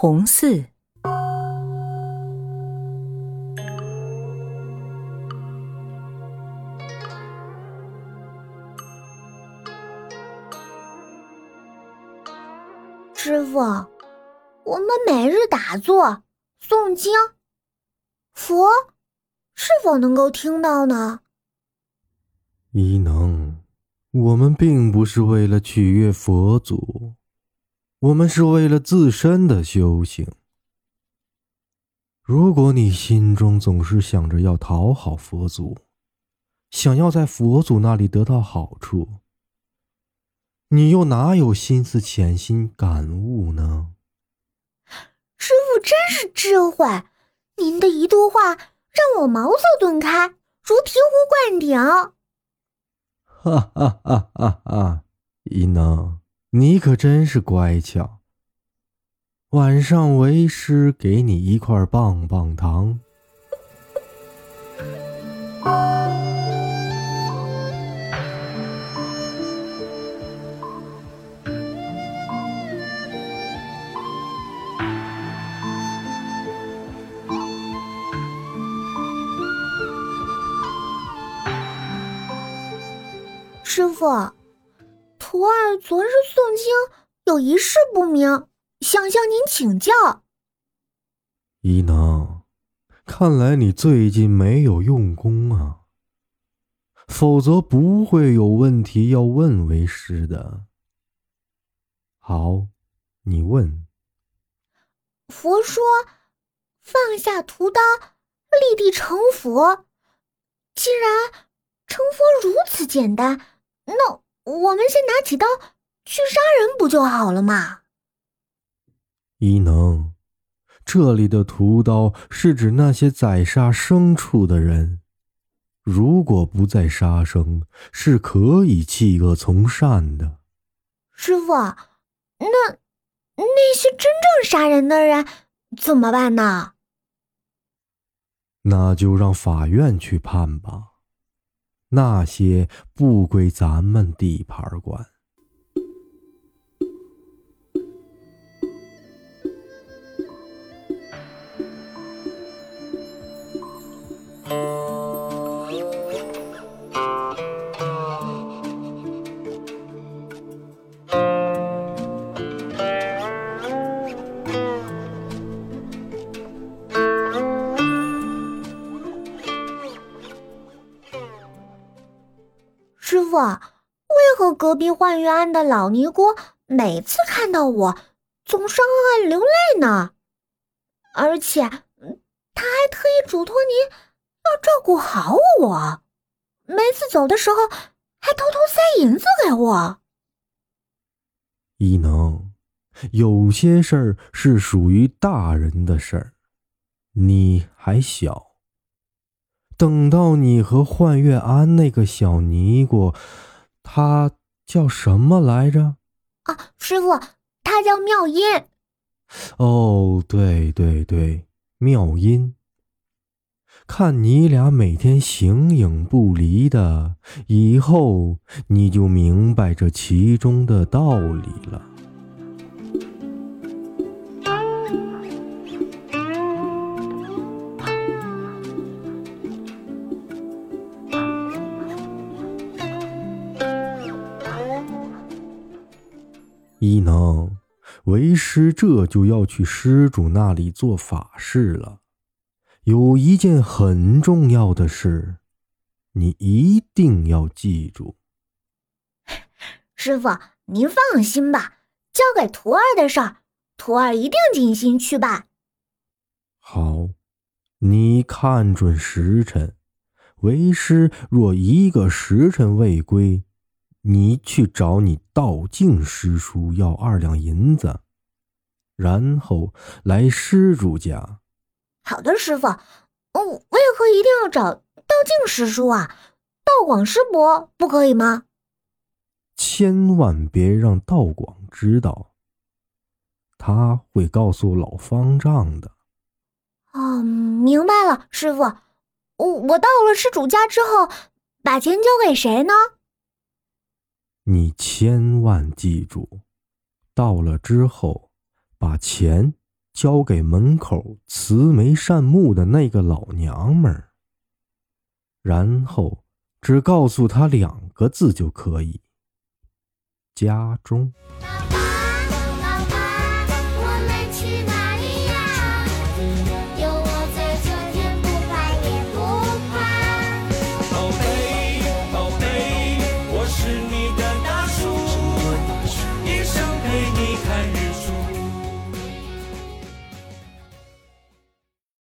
红寺。师傅，我们每日打坐诵经，佛是否能够听到呢？伊能，我们并不是为了取悦佛祖，我们是为了自身的修行。如果你心中总是想着要讨好佛祖，想要在佛祖那里得到好处，你又哪有心思潜心感悟呢？师傅真是智慧，您的一段话让我茅塞顿开，如醍醐灌顶。哈哈哈哈哈！一能，你可真是乖巧。晚上为师给你一块棒棒糖。师傅，徒儿昨日诵经有一事不明，想向您请教。伊能，看来你最近没有用功啊，否则不会有问题要问为师的。好，你问。佛说，放下屠刀，立地成佛。既然成佛如此简单。那我们先拿起刀去杀人不就好了吗？伊能，这里的屠刀是指那些宰杀牲畜的人。如果不再杀生，是可以弃恶从善的。师傅，那那些真正杀人的人怎么办呢？那就让法院去判吧。那些不归咱们地盘管。傅，为何隔壁幻月庵的老尼姑每次看到我，总是暗暗流泪呢？而且，他还特意嘱托您要照顾好我，每次走的时候还偷偷塞银子给我。伊能，有些事儿是属于大人的事儿，你还小。等到你和幻月庵那个小尼姑，她叫什么来着？啊，师傅，她叫妙音。哦，对对对，妙音。看你俩每天形影不离的，以后你就明白这其中的道理了。伊能，为师这就要去施主那里做法事了。有一件很重要的事，你一定要记住。师傅，您放心吧，交给徒儿的事儿，徒儿一定尽心去办。好，你看准时辰，为师若一个时辰未归。你去找你道静师叔要二两银子，然后来施主家。好的，师傅。哦，为何一定要找道静师叔啊？道广师伯不可以吗？千万别让道广知道，他会告诉老方丈的。哦，明白了，师傅。我我到了施主家之后，把钱交给谁呢？你千万记住，到了之后，把钱交给门口慈眉善目的那个老娘们儿，然后只告诉他两个字就可以：家中。